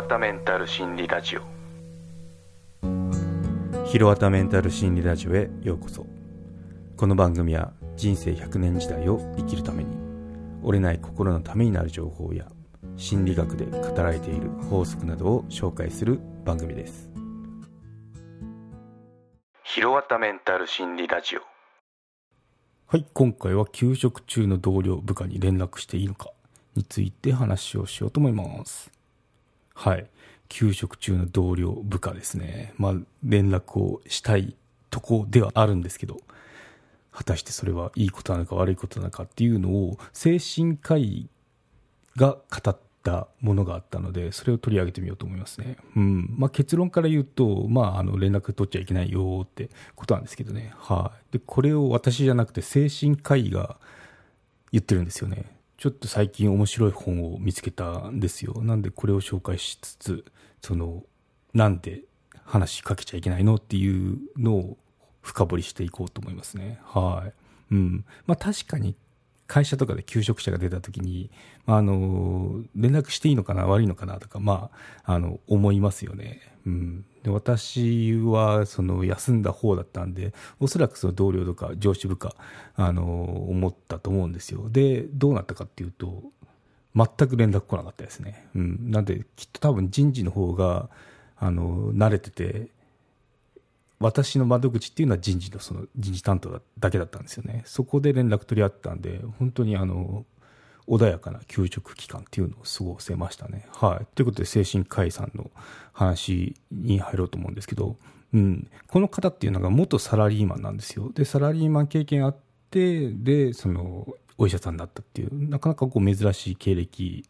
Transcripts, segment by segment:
わたメンタル心理ラジオ。ひろわたメンタル心理ラジオへようこそ。この番組は人生100年時代を生きるために折れない心のためになる情報や心理学で語られている法則などを紹介する番組です。ひろわたメンタル心理ラジオ。はい今回は休職中の同僚部下に連絡していいのかについて話をしようと思いますはい。休職中の同僚部下ですね。まあ連絡をしたいとこではあるんですけど果たしてそれはいいことなのか悪いことなのかっていうのを精神科医が語ったものがあったのでそれを取り上げてみようと思いますね、うん。まあ、結論から言うと、まあ、あの連絡取っちゃいけないよってことなんですけどね、はい、でこれを私じゃなくて精神科医が言ってるんですよね。ちょっと最近面白い本を見つけたんですよなんでこれを紹介しつつそのなんで話しかけちゃいけないのっていうのを深掘りしていこうと思いますね。はい。うん。まあ確かに会社とかで求職者が出た時に、あの、連絡していいのかな悪いのかなとか、まあ、あの、思いますよね。うん。で私は、その、休んだ方だったんで、おそらくその同僚とか上司部下、あの、思ったと思うんですよ。で、どうなったかっていうと、全く連絡来なかったですね。うん。なんで、きっと多分人事の方が、あの、慣れてて、私の窓口っていうのは人事のその人事担当だけだったんですよね。そこで連絡取り合ったんで、本当にあの、穏やかな休職期間っていうのを過ごせましたね。はい。ということで、精神科医さんの話に入ろうと思うんですけど、うん。この方っていうのが元サラリーマンなんですよ。で、サラリーマン経験あって、で、その、お医者さんだったっていう、なかなかこう珍しい経歴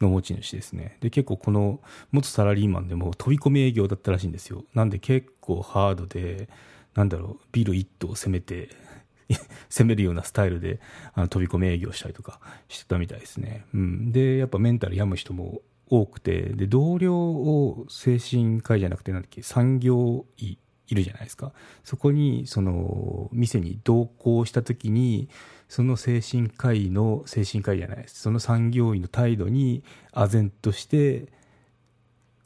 の持ち主ですね。で、結構この元サラリーマンでも飛び込み営業だったらしいんですよ。なんで結構ハードで、なんだろう、ビル一棟を攻めて、攻めるようなスタイルであの飛び込み営業したりとかしてたみたいですね。うん。で、やっぱメンタル病む人も多くて、で、同僚を精神科医じゃなくて、なんだっけ、産業医いるじゃないですか。そこに、その、店に同行した時に、その精神科医の、精神科医じゃないです。その産業医の態度に、唖然として、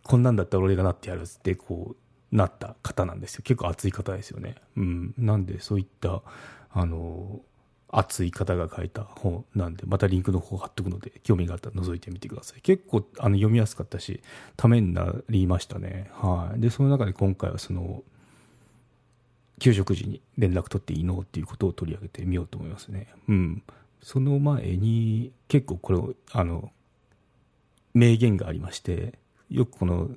こんなんだったら俺がなってやるって、こう、なった方なんですよ。結構熱い方ですよね。うん。なんで、そういった、あの、熱い方が書いた本なんで、またリンクの方貼っとくので、興味があったら覗いてみてください。結構、あの、読みやすかったし、ためになりましたね。はい。で、その中で今回はその、給食時に連絡取っていいのっていうことを取り上げてみようと思いますね。うん。その前に、結構これを、あの、名言がありまして、よくこの、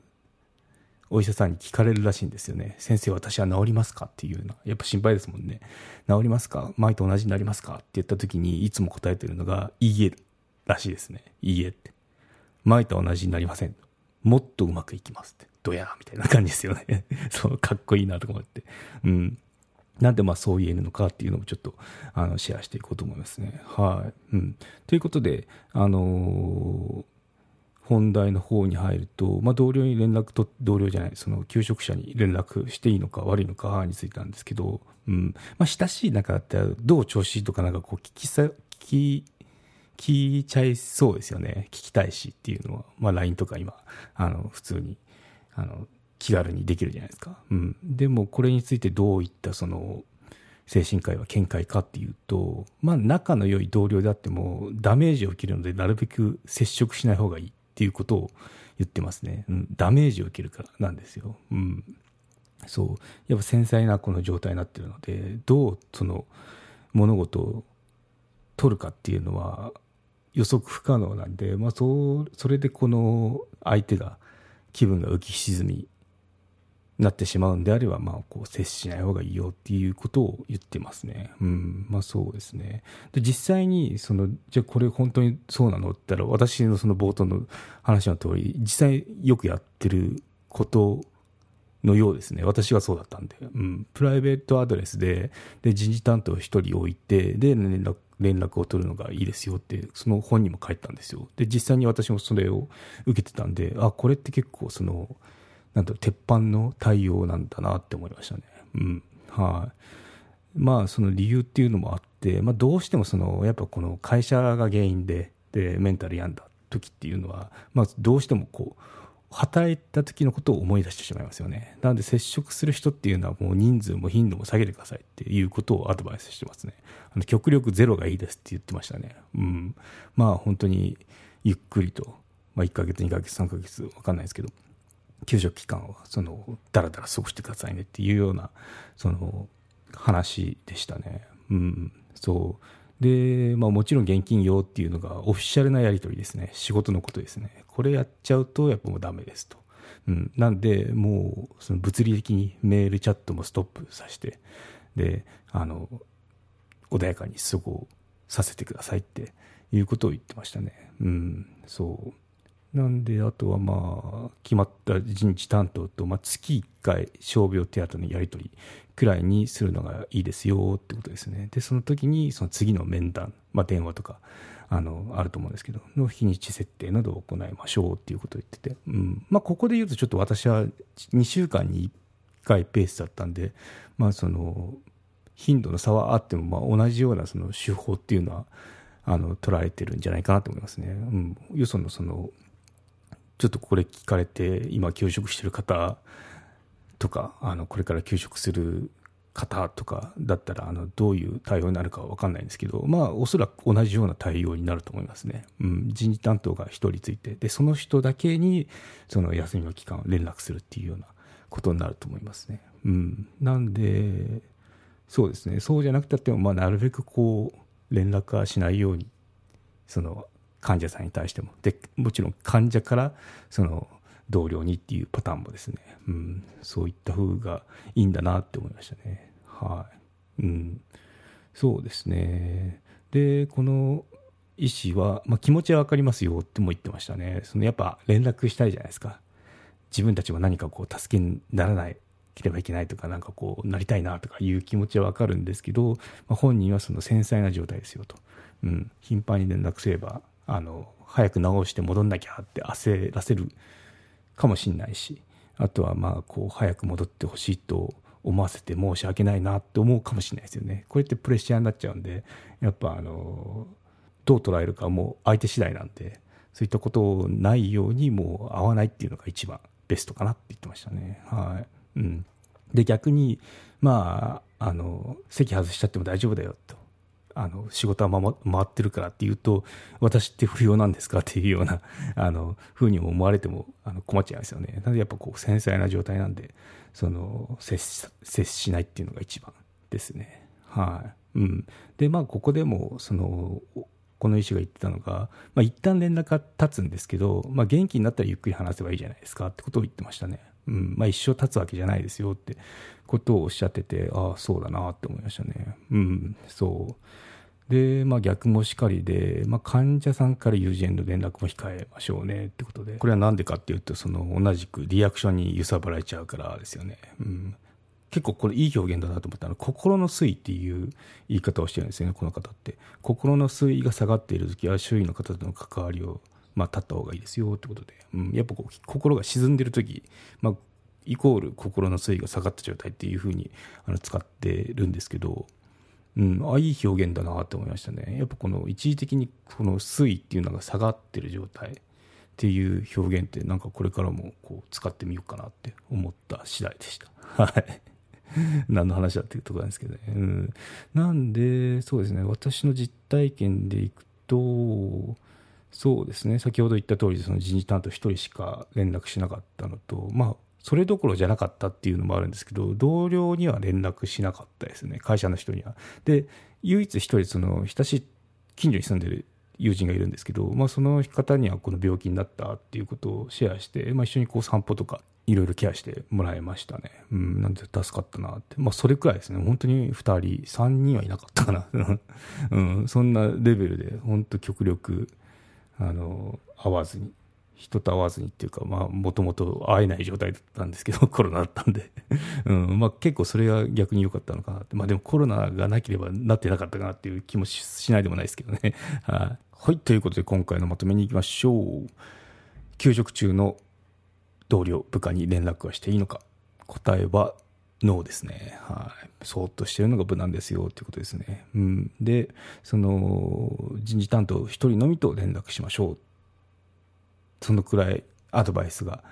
お医者さんに聞かれるらしいんですよね。先生、私は治りますか？っていうような。やっぱ心配ですもんね。治りますか？前と同じになりますか？って言った時に、いつも答えてるのが、いいえらしいですね。いいえって。前と同じになりません。もっとうまくいきますって。どやみたいな感じですよね。そう、かっこいいなとか思って。うん。なんでまあそう言えるのかっていうのもちょっとあのシェアしていこうと思いますね。はい。うん。ということで、あの、本題の方に入ると、まあ、同僚に連絡と、同僚じゃない、その求職者に連絡していいのか悪いのかについてなんですけど、うん。まあ、親しい仲だったら、どう調子とかなんかこう聞きさ、聞き、聞いちゃいそうですよね。聞きたいしっていうのは、まあ LINE とか今、あの、普通にあの、気軽にできるじゃないですか。うん。でも、これについてどういったその、精神科医は見解かっていうと、まあ、仲の良い同僚であっても、ダメージを受けるので、なるべく接触しない方がいいっていうことを言ってますね。うん。ダメージを受けるからなんですよ。うん。そう。やっぱ繊細なこの状態になってるので、どうその、物事を取るかっていうのは予測不可能なんで、まあ、そう、それでこの相手が気分が浮き沈みなってしまうんであれば、まあ、こう、接しない方がいいよっていうことを言ってますね。うん。まあ、そうですね。で、実際に、その、じゃあこれ本当にそうなのって言ったら、私のその冒頭の話の通り、実際よくやってることのようですね。私はそうだったんで。うん。プライベートアドレスで、で、人事担当を一人置いて、で、連絡、連絡を取るのがいいですよって、その本にも書いたんですよ。で、実際に私もそれを受けてたんで、あ、これって結構その、なんだろう、鉄板の対応なんだなって思いましたね。うん。はい。まあ、その理由っていうのもあって、まあ、どうしてもその、やっぱこの会社が原因で、で、メンタル病んだ時っていうのは、まあ、どうしてもこう、働いた時のことを思い出してしまいますよね。なので接触する人っていうのはもう人数も頻度も下げてくださいっていうことをアドバイスしてますね。あの極力ゼロがいいですって言ってましたね。うん。まあ本当にゆっくりと、まあ1ヶ月、2ヶ月、3ヶ月、わかんないですけど、給食期間はその、だらだら過ごしてくださいねっていうような、その、話でしたね。うん。そう。で、まあ、もちろん現金用っていうのがオフィシャルなやり取りですね。仕事のことですね。これやっちゃうとやっぱもうダメですと。うん、なんで、もうその物理的にメールチャットもストップさせて、で、あの、穏やかに過ごさせてくださいっていうことを言ってましたね。うん、そう。なんで、あとはまあ、決まった人事担当と、まあ、月1回、傷病手当のやり取りくらいにするのがいいですよってことですね。で、その時に、その次の面談、まあ、電話とか、あの、あると思うんですけど、の日にち設定などを行いましょうっていうことを言ってて、うん。まあ、ここで言うとちょっと私は2週間に1回ペースだったんで、まあ、その、頻度の差はあっても、まあ、同じようなその手法っていうのは、あの、取られてるんじゃないかなと思いますね。うん。よそのその、ちょっとこれ聞かれて、今休職してる方とか、あの、これから休職する方とかだったら、あの、どういう対応になるかはわかんないんですけど、まあ、おそらく同じような対応になると思いますね。うん、人事担当が一人ついて、で、その人だけに、その休みの期間を連絡するっていうようなことになると思いますね。うん。なんで、そうですね、そうじゃなくたっても、まあ、なるべくこう、連絡はしないように、その、患者さんに対しても。で、もちろん患者からその同僚にっていうパターンもですね、うん、そういった風がいいんだなって思いましたね。はい。うん。そうですね。で、この医師は、まあ、気持ちはわかりますよっても言ってましたね。そのやっぱ連絡したいじゃないですか。自分たちも何かこう助けにならないければいけないとか、なんかこうなりたいなとかいう気持ちはわかるんですけど、まあ、本人はその繊細な状態ですよと。うん。頻繁に連絡すればあの、早く直して戻んなきゃって焦らせるかもしれないし、あとはまあ、こう、早く戻ってほしいと思わせて申し訳ないなって思うかもしれないですよね。これってプレッシャーになっちゃうんで、やっぱあの、どう捉えるかもう相手次第なんで、そういったことないようにもう会わないっていうのが一番ベストかなって言ってましたね。はい。うん。で、逆に、まあ、あの、席外しちゃっても大丈夫だよと。あの、仕事は回ってるからっていうと、私って不要なんですかっていうような、あの、ふうに思われてもあの困っちゃいますよね。なのでやっぱこう、繊細な状態なんで、その、接し、接しないっていうのが一番ですね。はい。うん。で、まあ、ここでも、その、この医師が言ってたのが、まあ、一旦連絡が立つんですけど、まあ、元気になったらゆっくり話せばいいじゃないですかってことを言ってましたね。うんまあ、一生経つわけじゃないですよってことをおっしゃってて、ああ、そうだなって思いましたね。うん、そう。で、まあ逆もしかりで、まあ患者さんから友人への連絡も控えましょうねってことで、これはなんでかっていうと、その同じくリアクションに揺さぶられちゃうからですよね。うん。結構これいい表現だなと思ったのは、心の推移っていう言い方をしてるんですよね、この方って。心の推移が下がっている時は周囲の方との関わりをまあ、立った方がいいですよってことで、うん、やっぱこう心が沈んでる時、まあ、イコール心の水位が下がった状態っていうふうにあの使ってるんですけど、うん、あいい表現だなって思いましたね。やっぱこの一時的にこの水位っていうのが下がってる状態っていう表現ってなんかこれからもこう使ってみようかなって思った次第でした。はい。何の話だっていうところなんですけどね。うん、なんで、そうですね、私の実体験でいくと、そうですね、先ほど言った通り、その人事担当1人しか連絡しなかったのと、まあ、それどころじゃなかったっていうのもあるんですけど、同僚には連絡しなかったですね、会社の人には。で、唯一1人、その、親しい、近所に住んでる友人がいるんですけど、まあ、その方にはこの病気になったっていうことをシェアして、まあ、一緒にこう散歩とか、いろいろケアしてもらいましたね。うん、なんで助かったなって。まあ、それくらいですね。本当に2人、3人はいなかったかな。うん、そんなレベルで、本当極力、あの、会わずに、人と会わずにっていうか、まあ、もともと会えない状態だったんですけど、コロナだったんで うん、まあ結構それが逆に良かったのかなって。まあでもコロナがなければなってなかったかなっていう気もしないでもないですけどね。はい。ということで今回のまとめに行きましょう。休職中の同僚、部下に連絡はしていいのか。答えはノーですね。はい。そーっとしてるのが無難ですよっていうことですね。うん。で、その、人事担当一人のみと連絡しましょう。そのくらいアドバイスが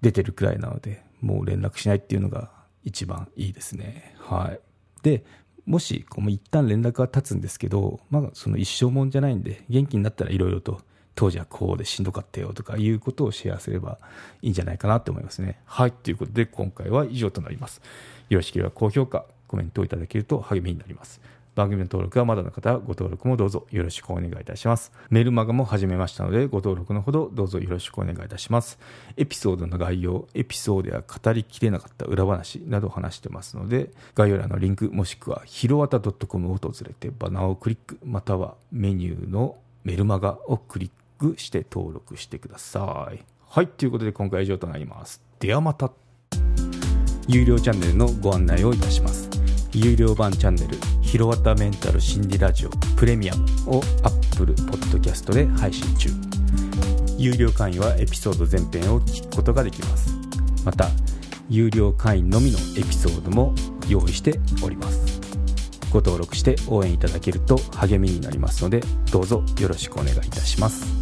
出てるくらいなので、もう連絡しないっていうのが一番いいですね。はい。で、もし、こう一旦連絡は立つんですけど、まあ、その一生もんじゃないんで、元気になったらいろいろと、当時はこうでしんどかったよとかいうことをシェアすればいいんじゃないかなと思いますね。はい。ということで、今回は以上となります。よろしければ高評価、コメントをいただけると励みになります。番組の登録はまだの方はご登録もどうぞよろしくお願いいたします。メルマガも始めましたのでご登録のほどどうぞよろしくお願いいたします。エピソードの概要、エピソードや語りきれなかった裏話など話してますので概要欄のリンクもしくはひろわた .com を訪れてバナーをクリックまたはメニューのメルマガをクリッククして登録してください。はい、ということで今回は以上となります。ではまた。有料チャンネルのご案内をいたします。有料版チャンネル「ひろわたメンタル心理ラジオプレミアム」を Apple Podcast で配信中有料会員はエピソード全編を聞くことができますまた有料会員のみのエピソードも用意しておりますご登録して応援いただけると励みになりますのでどうぞよろしくお願いいたします